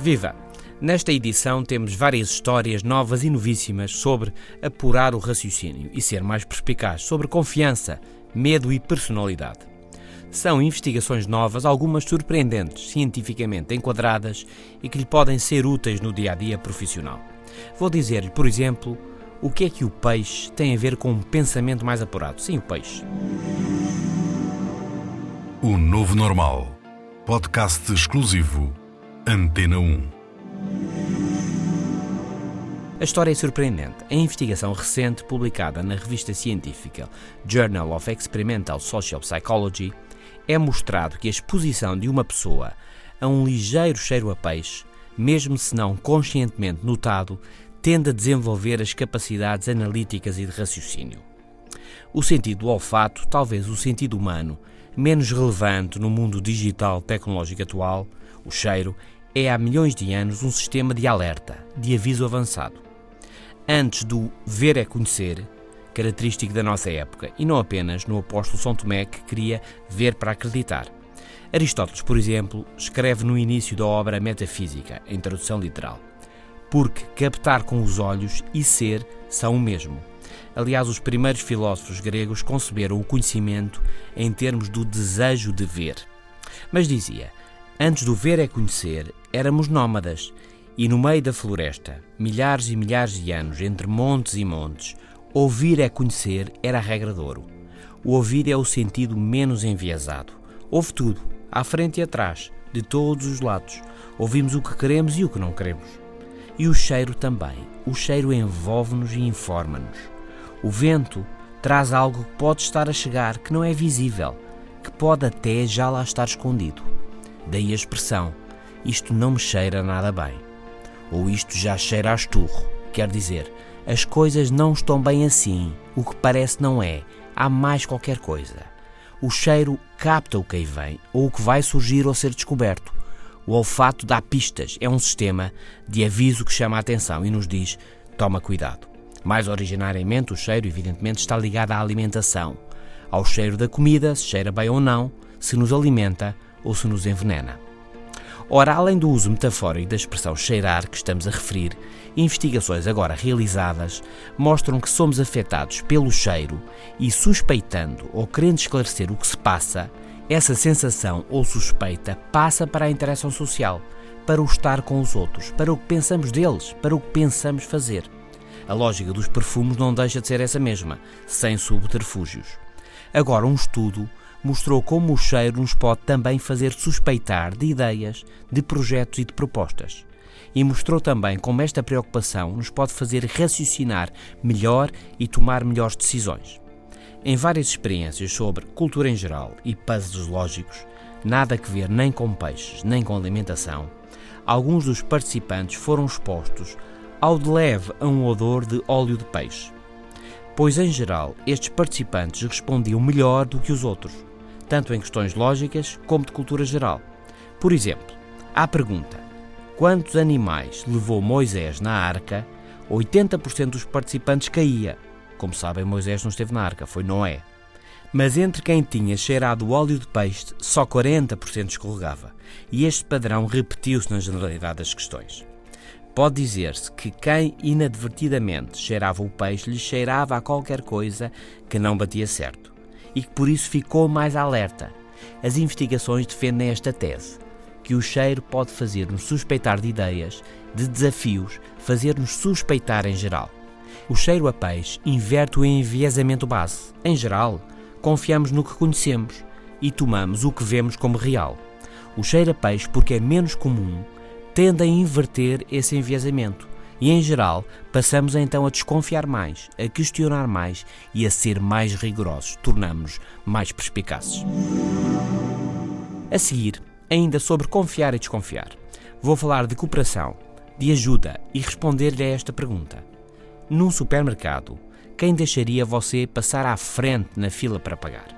Viva! Nesta edição temos várias histórias novas e novíssimas sobre apurar o raciocínio e ser mais perspicaz, sobre confiança, medo e personalidade. São investigações novas, algumas surpreendentes, cientificamente enquadradas e que lhe podem ser úteis no dia a dia profissional. Vou dizer-lhe, por exemplo, o que é que o peixe tem a ver com um pensamento mais apurado. Sim, o peixe. O Novo Normal. Podcast exclusivo Antena 1. A história é surpreendente. A investigação recente, publicada na revista científica Journal of Experimental Social Psychology, é mostrado que a exposição de uma pessoa a um ligeiro cheiro a peixe, mesmo se não conscientemente notado, tende a desenvolver as capacidades analíticas e de raciocínio. O sentido do olfato, talvez o sentido humano, menos relevante no mundo digital tecnológico atual, o cheiro, é há milhões de anos um sistema de alerta, de aviso avançado. Antes do ver é conhecer, característico da nossa época, e não apenas no apóstolo São Tomé que queria ver para acreditar. Aristóteles, por exemplo, escreve no início da obra Metafísica, em tradução literal, porque captar com os olhos e ser são o mesmo. Aliás, os primeiros filósofos gregos conceberam o conhecimento em termos do desejo de ver. Mas dizia: Antes do ver é conhecer, éramos nómadas, e no meio da floresta, milhares e milhares de anos, entre montes e montes, ouvir é conhecer era a regra de ouro. O ouvir é o sentido menos enviesado. Ouve tudo, à frente e atrás, de todos os lados. Ouvimos o que queremos e o que não queremos. E o cheiro também. O cheiro envolve-nos e informa-nos. O vento traz algo que pode estar a chegar, que não é visível, que pode até já lá estar escondido. Daí a expressão: isto não me cheira nada bem. Ou isto já cheira a esturro. Quer dizer, as coisas não estão bem assim, o que parece não é, há mais qualquer coisa. O cheiro capta o que aí vem, ou o que vai surgir ou ser descoberto. O olfato dá pistas, é um sistema de aviso que chama a atenção e nos diz: toma cuidado. Mais originariamente, o cheiro, evidentemente, está ligado à alimentação. Ao cheiro da comida, se cheira bem ou não, se nos alimenta ou se nos envenena. Ora, além do uso metafórico da expressão cheirar que estamos a referir, investigações agora realizadas mostram que somos afetados pelo cheiro e, suspeitando ou querendo esclarecer o que se passa, essa sensação ou suspeita passa para a interação social, para o estar com os outros, para o que pensamos deles, para o que pensamos fazer. A lógica dos perfumes não deixa de ser essa mesma, sem subterfúgios. Agora, um estudo mostrou como o cheiro nos pode também fazer suspeitar de ideias, de projetos e de propostas. E mostrou também como esta preocupação nos pode fazer raciocinar melhor e tomar melhores decisões. Em várias experiências sobre cultura em geral e puzzles lógicos, nada a ver nem com peixes nem com alimentação, alguns dos participantes foram expostos ao de leve a um odor de óleo de peixe. Pois, em geral, estes participantes respondiam melhor do que os outros tanto em questões lógicas como de cultura geral. Por exemplo, à pergunta: quantos animais levou Moisés na arca? 80% dos participantes caía. Como sabem, Moisés não esteve na arca, foi Noé. Mas entre quem tinha cheirado óleo de peixe, só 40% escorregava. E este padrão repetiu-se na generalidade das questões. Pode dizer-se que quem inadvertidamente cheirava o peixe lhe cheirava a qualquer coisa que não batia certo e que por isso ficou mais alerta. As investigações defendem esta tese, que o cheiro pode fazer-nos suspeitar de ideias, de desafios, fazer-nos suspeitar em geral. O cheiro a peixe inverte o enviesamento base. Em geral, confiamos no que conhecemos e tomamos o que vemos como real. O cheiro a peixe, porque é menos comum, tende a inverter esse enviesamento e, em geral, passamos então a desconfiar mais, a questionar mais e a ser mais rigorosos. Tornamos-nos mais perspicazes. A seguir, ainda sobre confiar e desconfiar, vou falar de cooperação, de ajuda e responder-lhe a esta pergunta. Num supermercado, quem deixaria você passar à frente na fila para pagar?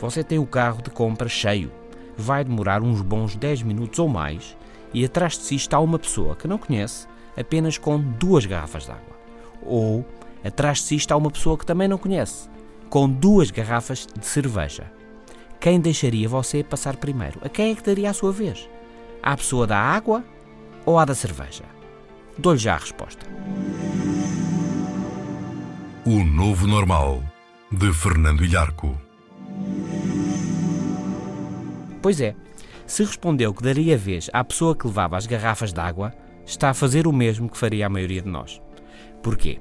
Você tem o carro de compra cheio, vai demorar uns bons 10 minutos ou mais e atrás de si está uma pessoa que não conhece, apenas com duas garrafas de água. Ou atrás de si está uma pessoa que também não conhece, com duas garrafas de cerveja. Quem deixaria você passar primeiro? A quem é que daria a sua vez? À pessoa da água ou à da cerveja? Dou-lhe já a resposta. O Novo Normal, de Fernando Ilharco. Pois é, se respondeu que daria vez à pessoa que levava as garrafas de água, está a fazer o mesmo que faria a maioria de nós. Porquê?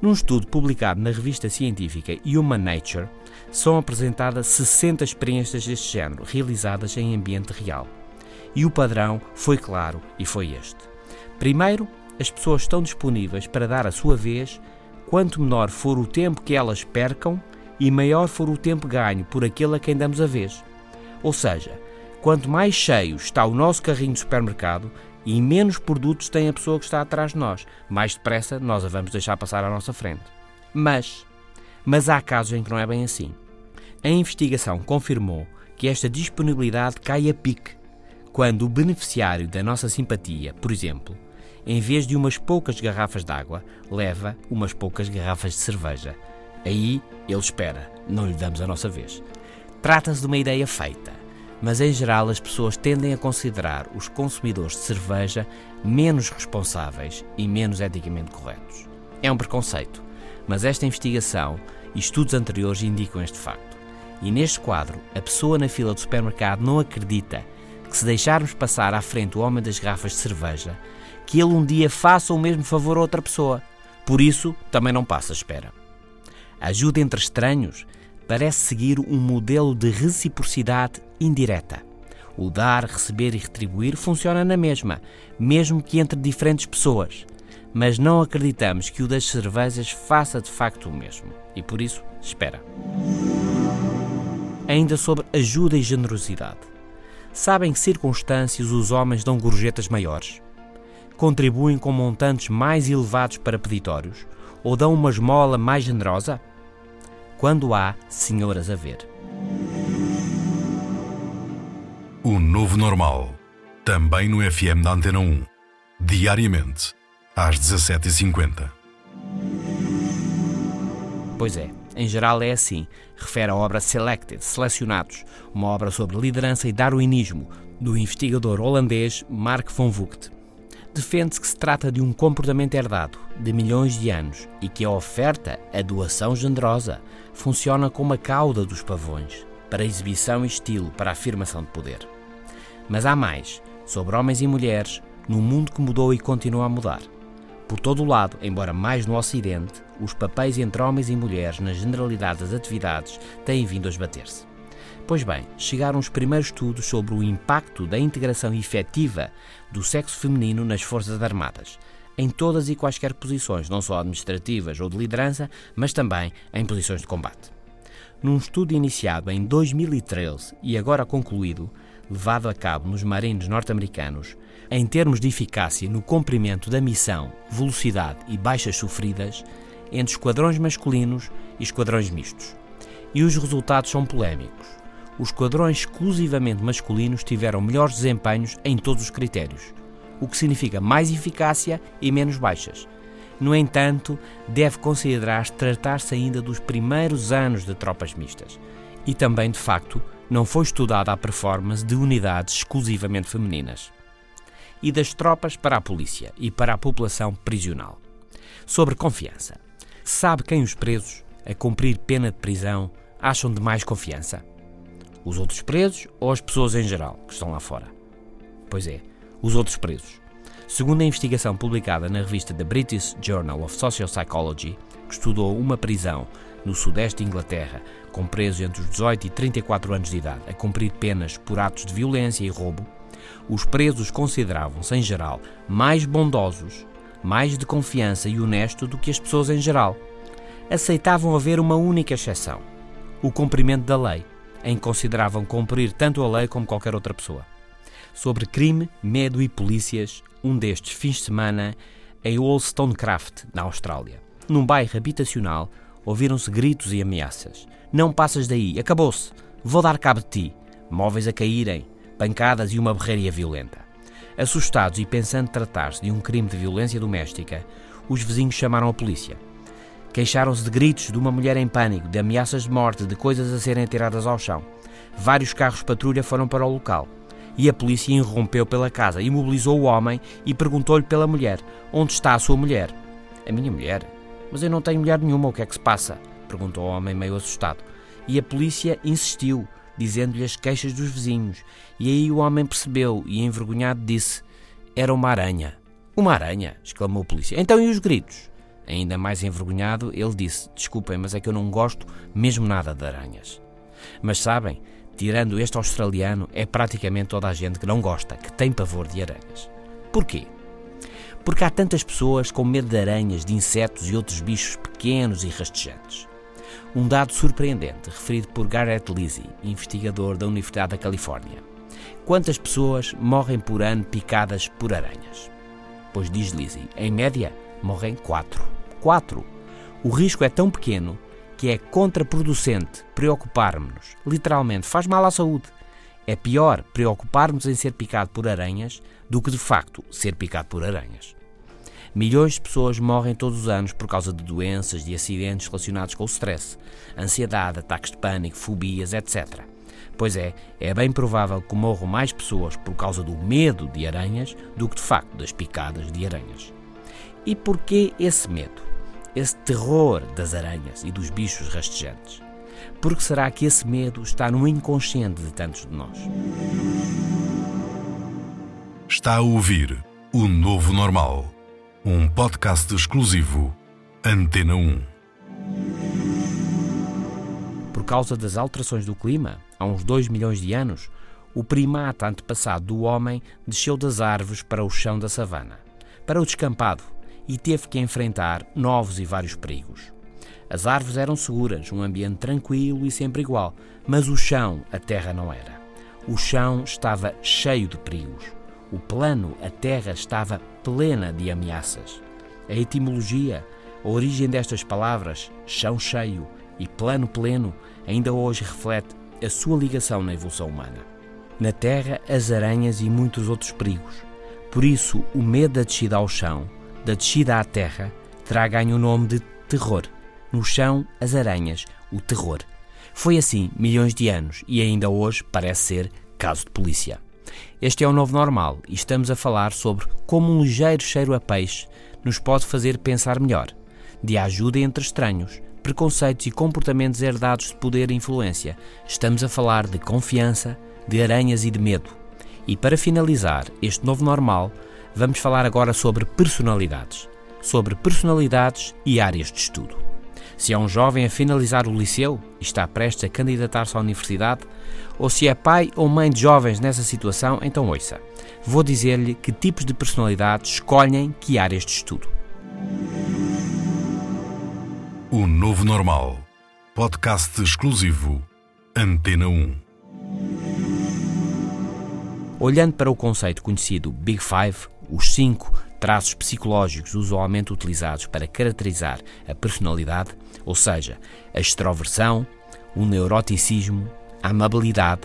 Num estudo publicado na revista científica Human Nature, são apresentadas 60 experiências deste género, realizadas em ambiente real. E o padrão foi claro e foi este. Primeiro, as pessoas estão disponíveis para dar a sua vez, quanto menor for o tempo que elas percam e maior for o tempo ganho por aquele a quem damos a vez. Ou seja, quanto mais cheio está o nosso carrinho de supermercado e menos produtos tem a pessoa que está atrás de nós, mais depressa nós a vamos deixar passar à nossa frente. Mas, mas há casos em que não é bem assim. A investigação confirmou que esta disponibilidade cai a pique quando o beneficiário da nossa simpatia, por exemplo, em vez de umas poucas garrafas de água, leva umas poucas garrafas de cerveja. Aí ele espera, não lhe damos a nossa vez. Trata-se de uma ideia feita, mas em geral as pessoas tendem a considerar os consumidores de cerveja menos responsáveis e menos eticamente corretos. É um preconceito, mas esta investigação e estudos anteriores indicam este facto. E neste quadro, a pessoa na fila do supermercado não acredita que se deixarmos passar à frente o homem das garrafas de cerveja, que ele um dia faça o mesmo favor a outra pessoa. Por isso, também não passa espera. Ajuda entre estranhos parece seguir um modelo de reciprocidade indireta. O dar, receber e retribuir funciona na mesma, mesmo que entre diferentes pessoas. Mas não acreditamos que o das cervejas faça de facto o mesmo. E por isso, espera. Ainda sobre ajuda e generosidade. Sabem que circunstâncias os homens dão gorjetas maiores? Contribuem com montantes mais elevados para peditórios? Ou dão uma esmola mais generosa? Quando há senhoras a ver. O Novo Normal, também no FM da Antena 1, diariamente, às 17h50. Pois é, em geral é assim, refere a obra Selected, Selecionados, uma obra sobre liderança e darwinismo, do investigador holandês Mark von Vught. Defende-se que se trata de um comportamento herdado de milhões de anos e que a oferta, a doação generosa, funciona como a cauda dos pavões, para exibição e estilo, para afirmação de poder. Mas há mais, sobre homens e mulheres, num mundo que mudou e continua a mudar. Por todo o lado, embora mais no Ocidente, os papéis entre homens e mulheres na generalidade das atividades têm vindo a esbater-se. Pois bem, chegaram os primeiros estudos sobre o impacto da integração efetiva do sexo feminino nas Forças Armadas, em todas e quaisquer posições, não só administrativas ou de liderança, mas também em posições de combate. Num estudo iniciado em 2013 e agora concluído, levado a cabo nos Marines norte-americanos, em termos de eficácia no cumprimento da missão, velocidade e baixas sofridas, entre esquadrões masculinos e esquadrões mistos. E os resultados são polémicos. Os esquadrões exclusivamente masculinos tiveram melhores desempenhos em todos os critérios, o que significa mais eficácia e menos baixas. No entanto, deve considerar-se tratar-se ainda dos primeiros anos de tropas mistas. E também, de facto, não foi estudada a performance de unidades exclusivamente femininas. E das tropas para a polícia e para a população prisional. Sobre confiança. Sabe quem os presos, a cumprir pena de prisão, acham de mais confiança? Os outros presos ou as pessoas em geral que estão lá fora? Pois é, os outros presos. Segundo a investigação publicada na revista The British Journal of Social Psychology, que estudou uma prisão no sudeste de Inglaterra com presos entre os 18 e 34 anos de idade a cumprir penas por atos de violência e roubo, os presos consideravam-se, em geral, mais bondosos, mais de confiança e honesto do que as pessoas em geral. Aceitavam haver uma única exceção: o cumprimento da lei. Em que consideravam cumprir tanto a lei como qualquer outra pessoa. Sobre crime, medo e polícias, um destes fins de semana em Wollstonecraft, na Austrália. Num bairro habitacional, ouviram-se gritos e ameaças. Não passas daí, acabou-se, vou dar cabo de ti. Móveis a caírem, pancadas e uma berraria violenta. Assustados e pensando tratar-se de um crime de violência doméstica, os vizinhos chamaram a polícia. Queixaram-se de gritos de uma mulher em pânico, de ameaças de morte, de coisas a serem tiradas ao chão. Vários carros patrulha foram para o local. E a polícia irrompeu pela casa, imobilizou o homem e perguntou-lhe pela mulher: Onde está a sua mulher? A minha mulher? Mas eu não tenho mulher nenhuma, o que é que se passa? perguntou o homem meio assustado. E a polícia insistiu, dizendo-lhe as queixas dos vizinhos. E aí o homem percebeu e, envergonhado, disse: Era uma aranha. Uma aranha! exclamou a polícia. Então e os gritos? Ainda mais envergonhado, ele disse: Desculpem, mas é que eu não gosto mesmo nada de aranhas. Mas sabem, tirando este australiano, é praticamente toda a gente que não gosta, que tem pavor de aranhas. Porquê? Porque há tantas pessoas com medo de aranhas, de insetos e outros bichos pequenos e rastejantes. Um dado surpreendente, referido por Garrett Lizzie, investigador da Universidade da Califórnia. Quantas pessoas morrem por ano picadas por aranhas? Pois diz Lizzie, em média, morrem quatro. 4. O risco é tão pequeno que é contraproducente preocupar-nos. Literalmente, faz mal à saúde. É pior preocupar-nos em ser picado por aranhas do que de facto ser picado por aranhas. Milhões de pessoas morrem todos os anos por causa de doenças, de acidentes relacionados com o stress, ansiedade, ataques de pânico, fobias, etc. Pois é, é bem provável que morram mais pessoas por causa do medo de aranhas do que de facto das picadas de aranhas. E porquê esse medo? Esse terror das aranhas e dos bichos rastejantes? Porque será que esse medo está no inconsciente de tantos de nós? Está a ouvir O Novo Normal, um podcast exclusivo Antena 1. Por causa das alterações do clima, há uns 2 milhões de anos, o primata antepassado do homem desceu das árvores para o chão da savana, para o descampado, e teve que enfrentar novos e vários perigos. As árvores eram seguras, um ambiente tranquilo e sempre igual, mas o chão, a terra não era. O chão estava cheio de perigos. O plano, a terra, estava plena de ameaças. A etimologia, a origem destas palavras, chão cheio e plano pleno, ainda hoje reflete a sua ligação na evolução humana. Na terra, as aranhas e muitos outros perigos. Por isso, o medo da descida ao chão da descida à terra terá ganho o nome de terror. No chão, as aranhas, o terror. Foi assim milhões de anos e ainda hoje parece ser caso de polícia. Este é o novo normal e estamos a falar sobre como um ligeiro cheiro a peixe nos pode fazer pensar melhor, de ajuda entre estranhos, preconceitos e comportamentos herdados de poder e influência. Estamos a falar de confiança, de aranhas e de medo. E para finalizar este novo normal, vamos falar agora sobre personalidades. Sobre personalidades e áreas de estudo. Se é um jovem a finalizar o liceu e está prestes a candidatar-se à universidade, ou se é pai ou mãe de jovens nessa situação, então ouça. Vou dizer-lhe que tipos de personalidades escolhem que áreas de estudo. O Novo Normal. Podcast exclusivo. Antena 1. Olhando para o conceito conhecido Big Five, os cinco traços psicológicos usualmente utilizados para caracterizar a personalidade, ou seja, a extroversão, o neuroticismo, a amabilidade,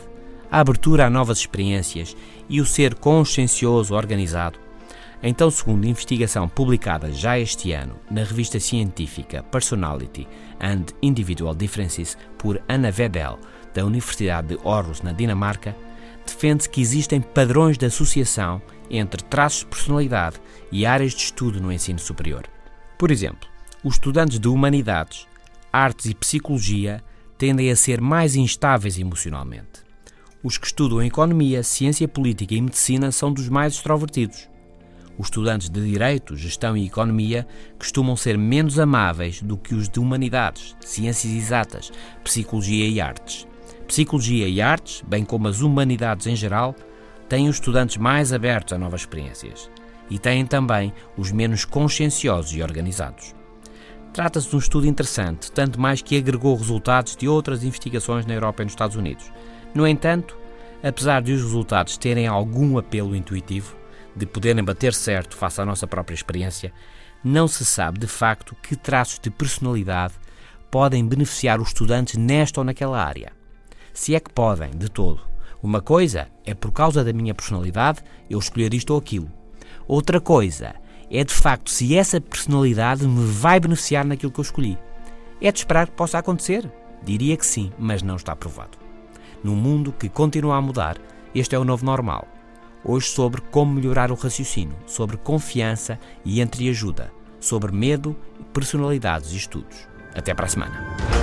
a abertura a novas experiências e o ser consciencioso organizado. Então, segundo investigação publicada já este ano na revista científica Personality and Individual Differences por Anna Vedel, da Universidade de Aarhus, na Dinamarca, defende-se que existem padrões de associação entre traços de personalidade e áreas de estudo no ensino superior. Por exemplo, os estudantes de humanidades, artes e psicologia tendem a ser mais instáveis emocionalmente. Os que estudam economia, ciência política e medicina são dos mais extrovertidos. Os estudantes de direito, gestão e economia costumam ser menos amáveis do que os de humanidades, ciências exatas, psicologia e artes. Psicologia e artes, bem como as humanidades em geral, têm os estudantes mais abertos a novas experiências e têm também os menos conscienciosos e organizados. Trata-se de um estudo interessante, tanto mais que agregou resultados de outras investigações na Europa e nos Estados Unidos. No entanto, apesar de os resultados terem algum apelo intuitivo, de poderem bater certo face à nossa própria experiência, não se sabe de facto que traços de personalidade podem beneficiar os estudantes nesta ou naquela área. Se é que podem, de todo. Uma coisa é por causa da minha personalidade eu escolher isto ou aquilo. Outra coisa é de facto se essa personalidade me vai beneficiar naquilo que eu escolhi. É de esperar que possa acontecer? Diria que sim, mas não está provado. Num mundo que continua a mudar, este é o novo normal. Hoje sobre como melhorar o raciocínio, sobre confiança e entreajuda, sobre medo, personalidades e estudos. Até para a semana.